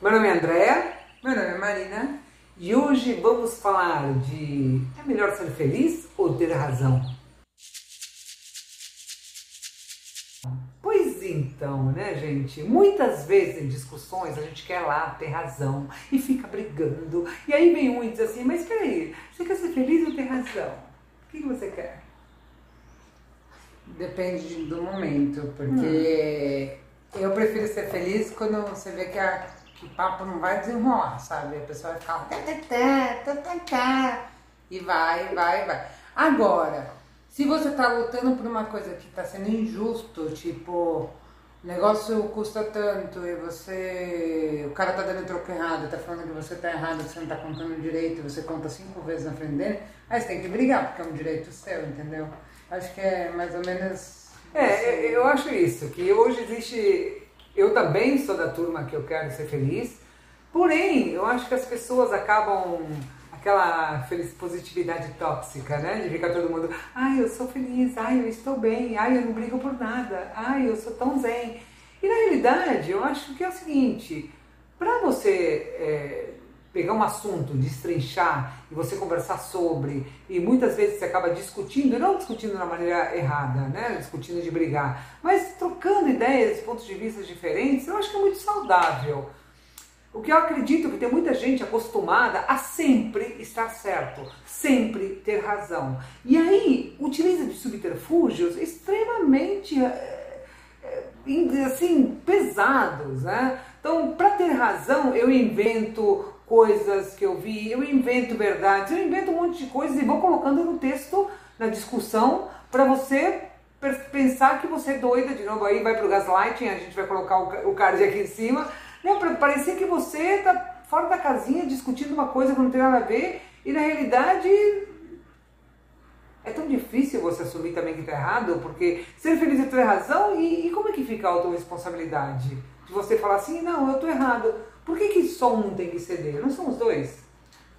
Meu nome é Andréa Meu nome é Marina. e hoje vamos falar de é melhor ser feliz ou ter razão? Pois então, né, gente? Muitas vezes em discussões a gente quer lá ter razão e fica brigando. E aí vem um e diz assim: Mas peraí, você quer ser feliz ou ter razão? O que que você quer? Depende do momento, porque eu prefiro ser feliz quando você vê que, a, que papo não vai desenrolar, sabe? A pessoa vai ficar tá, tá, tá, e vai, vai, vai. Agora, se você tá lutando por uma coisa que tá sendo injusto, tipo, o negócio custa tanto e você. O cara tá dando troco errado, tá falando que você tá errado, você não tá contando direito, você conta cinco vezes na frente dele, aí você tem que brigar, porque é um direito seu, entendeu? Acho que é mais ou menos. É, eu acho isso, que hoje existe. Eu também sou da turma que eu quero ser feliz, porém, eu acho que as pessoas acabam. aquela feliz positividade tóxica, né? De ficar todo mundo, ai, eu sou feliz, ai, eu estou bem, ai, eu não brigo por nada, ai, eu sou tão zen. E na realidade, eu acho que é o seguinte: para você é, pegar um assunto, destrinchar e você conversar sobre, e muitas vezes você acaba discutindo, e não discutindo da maneira errada, né? Discutindo de brigar, mas trocando ideias, pontos de vista diferentes, eu acho que é muito saudável. O que eu acredito que tem muita gente acostumada a sempre estar certo, sempre ter razão. E aí utiliza de subterfúgios extremamente é, é, assim, pesados, né? Então, para ter razão, eu invento coisas que eu vi, eu invento verdades, eu invento um monte de coisas e vou colocando no texto, na discussão, para você pensar que você é doida de novo. Aí vai pro gaslighting, a gente vai colocar o card aqui em cima, né? Para parecer que você tá fora da casinha discutindo uma coisa que não tem nada a ver e na realidade é tão difícil você assumir também que está errado, porque ser feliz é ter razão, e, e, como é que fica a autorresponsabilidade? De você falar assim, não, eu estou errado. Por que, que só um tem que ceder? Não são os dois?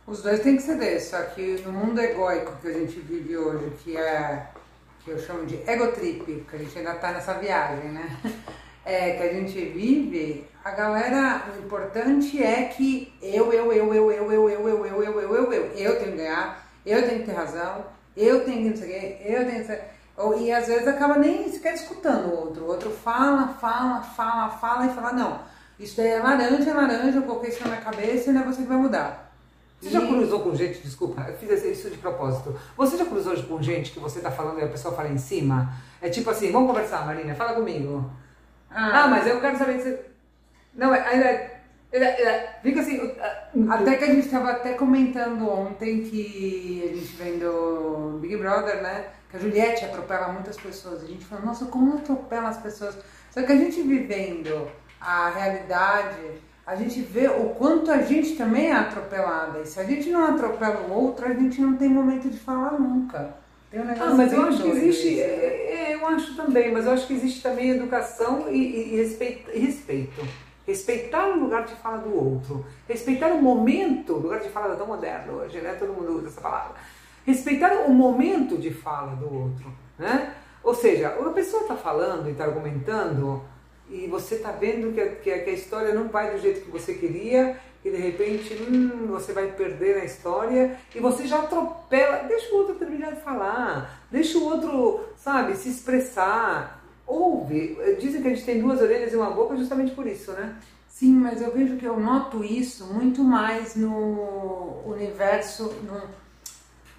Os dois têm que ceder, só que no mundo egóico que a gente vive hoje, que é que eu chamo de egotrip, que a gente ainda está nessa viagem, né? É, que a gente vive, a galera, o importante é que eu, eu, eu, eu, eu, eu, eu, eu, eu, eu, eu, eu, eu, eu tenho que ganhar, eu tenho que ter razão, eu tenho que não sei o eu tenho que. E às vezes acaba nem sequer escutando o outro. O outro fala, fala, fala, fala e fala, não, isso daí é laranja, é laranja, eu coloquei isso na minha cabeça e não é você que vai mudar. Você e... já cruzou com gente, desculpa, eu fiz isso de propósito. Você já cruzou com gente que você tá falando e a pessoa fala em cima? É tipo assim, vamos conversar, Marina, fala comigo. Ah, ah mas eu quero saber se. Você... Não, ainda. É, é, é, fica assim. Até que a gente estava até comentando ontem que a gente vendo Big Brother, né? Que a Juliette atropela muitas pessoas. A gente falou, nossa, como atropela as pessoas. Só que a gente vivendo a realidade, a gente vê o quanto a gente também é atropelada. E se a gente não atropela o outro, a gente não tem momento de falar nunca. Um ah, mas eu acho que existe, é, é, eu acho também, mas eu acho que existe também educação e, e, e respeito, respeito. Respeitar o lugar de fala do outro. Respeitar o momento, o lugar de fala é tão moderno hoje, né? Todo mundo usa essa palavra. Respeitar o momento de fala do outro, né? Ou seja, a pessoa está falando e está argumentando, e você está vendo que a, que, a, história não vai do jeito que você queria e de repente hum, você vai perder a história e você já atropela. Deixa o outro terminar de falar, deixa o outro, sabe, se expressar. Ouve. Dizem que a gente tem duas orelhas e uma boca justamente por isso, né? Sim, mas eu vejo que eu noto isso muito mais no universo, no,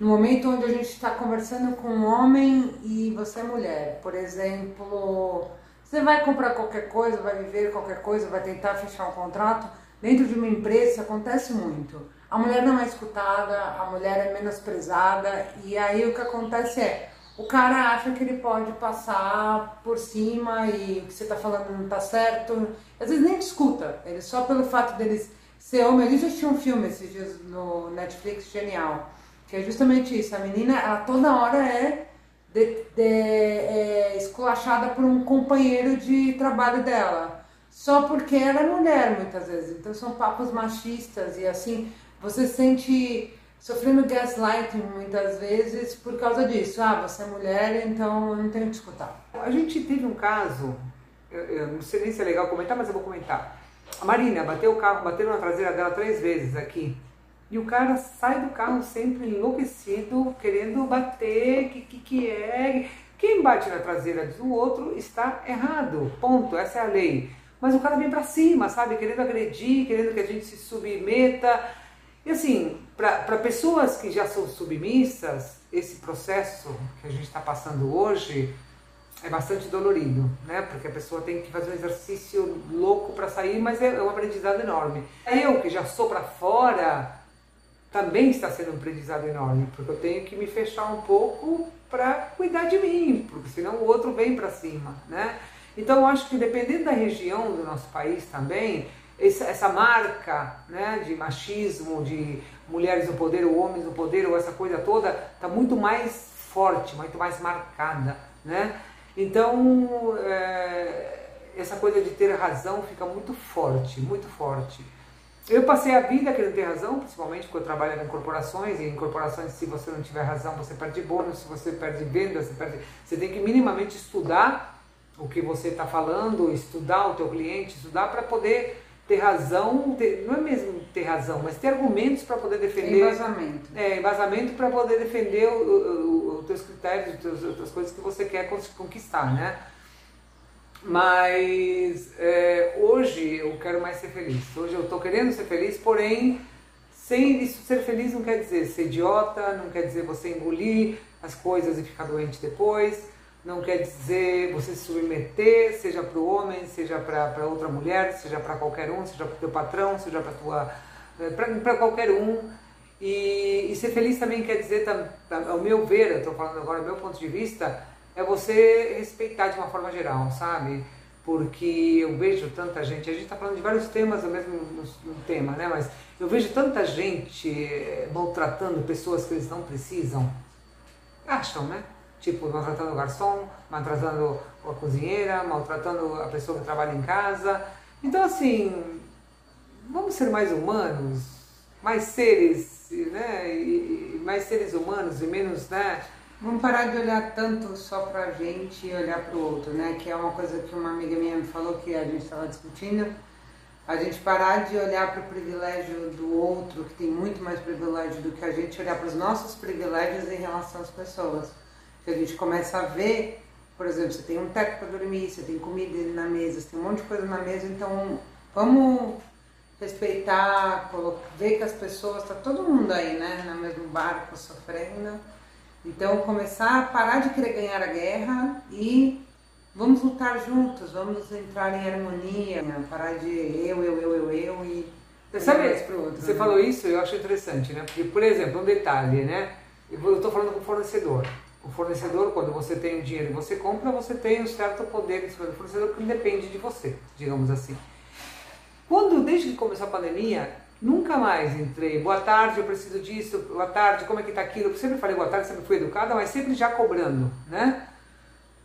no momento onde a gente está conversando com um homem e você é mulher. Por exemplo você vai comprar qualquer coisa, vai viver qualquer coisa, vai tentar fechar um contrato. Dentro de uma empresa isso acontece muito. A mulher não é escutada, a mulher é menosprezada e aí o que acontece é o cara acha que ele pode passar por cima e o que você está falando não está certo. Às vezes nem escuta, ele só pelo fato deles ser homem. A gente assistiu um filme esses dias no Netflix genial, que é justamente isso. A menina, ela toda hora é de, de, é, esculachada por um companheiro de trabalho dela, só porque ela é mulher muitas vezes. Então são papos machistas e assim você sente sofrendo gaslighting muitas vezes por causa disso. Ah, você é mulher, então eu não tenho que escutar. A gente teve um caso, eu, eu não sei nem se é legal comentar, mas eu vou comentar. A Marina bateu o carro, bateu na traseira dela três vezes aqui. E o cara sai do carro sempre enlouquecido, querendo bater, que que, que é? Quem bate na traseira do outro está errado, ponto, essa é a lei. Mas o cara vem para cima, sabe, querendo agredir, querendo que a gente se submeta. E assim, para pessoas que já são submissas, esse processo que a gente está passando hoje é bastante dolorido, né? Porque a pessoa tem que fazer um exercício louco para sair, mas é um aprendizado enorme. Eu que já sou para fora, também está sendo um aprendizado enorme, porque eu tenho que me fechar um pouco para cuidar de mim, porque senão o outro vem para cima, né? Então eu acho que dependendo da região do nosso país também, essa marca né, de machismo, de mulheres no poder ou homens no poder, ou essa coisa toda, está muito mais forte, muito mais marcada. Né? Então, é, essa coisa de ter razão fica muito forte, muito forte. Eu passei a vida querendo ter razão, principalmente porque eu trabalho em corporações, e em corporações, se você não tiver razão, você perde bônus, se você perde venda, você perde. Você tem que minimamente estudar o que você está falando, estudar o teu cliente, estudar para poder ter razão, ter, não é mesmo ter razão, mas ter argumentos para poder defender. Embasamento. É, embasamento para poder defender os teus critérios, as tuas coisas que você quer conquistar, né? Mas é, hoje eu quero mais ser feliz. Hoje eu estou querendo ser feliz, porém, sem isso ser feliz não quer dizer ser idiota, não quer dizer você engolir as coisas e ficar doente depois não quer dizer você se submeter, seja para o homem, seja para outra mulher, seja para qualquer um, seja para o teu patrão, seja para tua eh, para qualquer um. E, e, ser feliz também quer dizer, ao meu ver, eu estou falando agora do meu ponto de vista, é você respeitar de uma forma geral, sabe? Porque eu vejo tanta gente, a gente está falando de vários temas, mesmo no, no tema, né? Mas eu vejo tanta gente eh, maltratando pessoas que eles não precisam. Acham, né? tipo maltratando o garçom, maltratando a cozinheira, maltratando a pessoa que trabalha em casa. Então, assim, vamos ser mais humanos, mais seres, né? E, mais seres humanos e menos, né? Vamos parar de olhar tanto só pra gente e olhar pro outro, né? Que é uma coisa que uma amiga minha me falou que a gente estava discutindo. A gente parar de olhar para o privilégio do outro, que tem muito mais privilégio do que a gente, olhar para os nossos privilégios em relação às pessoas que a gente começa a ver, por exemplo, você tem um teto para dormir, você tem comida na mesa, você tem um monte de coisa na mesa, então vamos respeitar, ver que as pessoas, está todo mundo aí, né, no mesmo barco sofrendo. Então começar a parar de querer ganhar a guerra e vamos lutar juntos, vamos entrar em harmonia, né? parar de eu, eu, eu, eu, eu e você sabe, outro, você né? falou isso, eu acho interessante, né? Porque, por exemplo, um detalhe, né? Eu estou falando com o fornecedor. O fornecedor, quando você tem o dinheiro e você compra, você tem um certo poder em cima do fornecedor que depende de você, digamos assim. Quando, desde que começou a pandemia, nunca mais entrei, boa tarde, eu preciso disso, boa tarde, como é que tá aquilo? Eu sempre falei boa tarde, sempre fui educada, mas sempre já cobrando, né?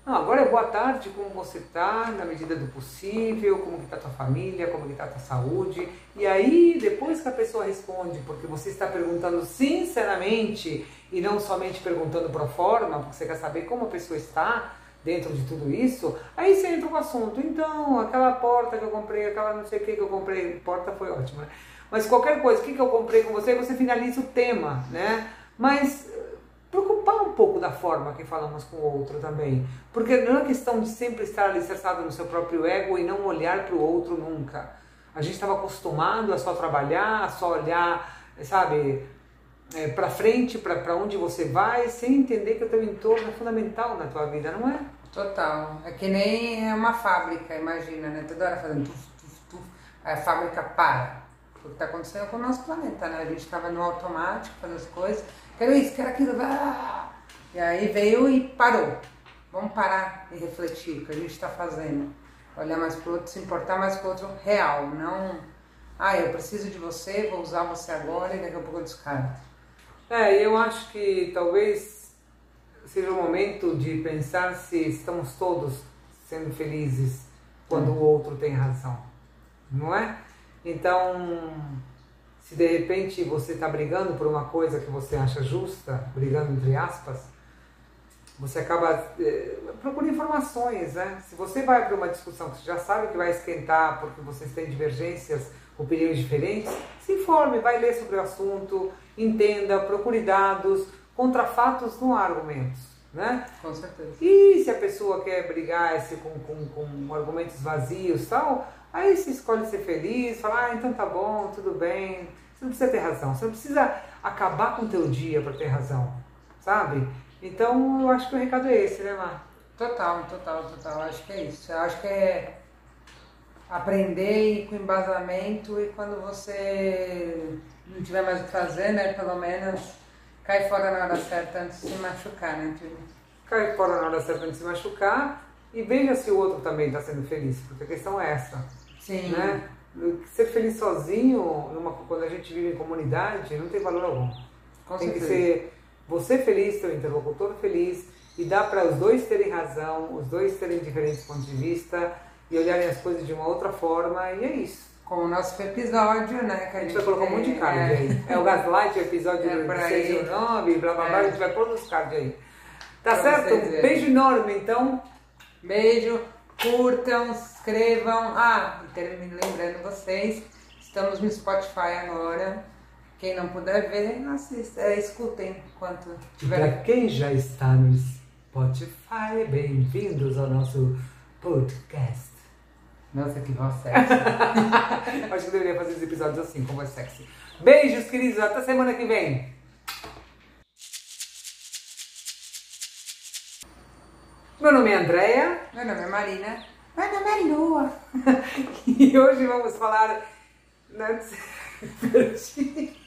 Não, agora é boa tarde, como você está, na medida do possível, como está a tua família, como está a tua saúde. E aí, depois que a pessoa responde, porque você está perguntando sinceramente e não somente perguntando pro forma, porque você quer saber como a pessoa está dentro de tudo isso, aí você entra no assunto. Então, aquela porta que eu comprei, aquela não sei o que que eu comprei, porta foi ótima, né? Mas qualquer coisa, o que, que eu comprei com você, você finaliza o tema, né? Mas preocupar um pouco da forma que falamos com o outro também. Porque não é questão de sempre estar alicerçado no seu próprio ego e não olhar para o outro nunca. A gente estava acostumado a só trabalhar, a só olhar, sabe, é, para frente, para onde você vai, sem entender que o teu entorno é fundamental na tua vida, não é? Total. É que nem uma fábrica, imagina, né? Toda hora fazendo tuf, tuf, tuf, a fábrica para. O que está acontecendo com o nosso planeta, né? A gente estava no automático, fazendo as coisas, quero isso, quero aquilo, ah! e aí veio e parou. Vamos parar e refletir o que a gente está fazendo. Olhar mais para o outro, se importar mais com o outro real, não. Ah, eu preciso de você, vou usar você agora e daqui a pouco eu descarto. É, eu acho que talvez seja o momento de pensar se estamos todos sendo felizes quando o outro tem razão, não é? Então, se de repente você está brigando por uma coisa que você acha justa, brigando entre aspas, você acaba eh, procurando informações, né? Se você vai para uma discussão que você já sabe que vai esquentar porque vocês têm divergências, opiniões diferentes, se informe, vai ler sobre o assunto, entenda, procure dados, contra fatos não há argumentos, né? Com certeza. E se a pessoa quer brigar esse, com, com, com argumentos vazios tal, aí se escolhe ser feliz, fala, ah, então tá bom, tudo bem, você não precisa ter razão, você não precisa acabar com o teu dia para ter razão, sabe? Então, eu acho que o recado é esse, né, Mar? Total, total, total. Acho que é isso. Eu acho que é aprender com embasamento e quando você não tiver mais o que fazer, né, pelo menos cai fora na hora certa antes de se machucar, né, Tio? Cai fora na hora certa antes de se machucar e veja se o outro também está sendo feliz, porque a questão é essa. Sim. Né? Ser feliz sozinho, numa, quando a gente vive em comunidade, não tem valor algum. Com tem certeza. que ser você feliz, seu interlocutor feliz, e dá para os dois terem razão, os dois terem diferentes pontos de vista e olharem as coisas de uma outra forma, e é isso. Como o nosso episódio, né? Que A gente vai colocar um monte de card é, aí. É o Gaslight, o episódio É, do por 6 aí. e o 9, blá blá blá, É. a gente vai pôr nos cards aí. Tá Pra certo? Beijo enorme, então. Beijo, curtam, escrevam. Ah, e termino lembrando vocês, estamos no Spotify agora. Quem não puder ver, assista, é, escutem enquanto Para tiver. quem já está no Spotify, bem-vindos ao nosso podcast. Nossa, que voz sexy. Acho que eu deveria fazer os episódios assim, com voz sexy. Beijos, queridos. Até semana que vem. Meu nome é Andréia Meu nome é Marina. Meu nome é Lua. e hoje vamos falar. Não sei.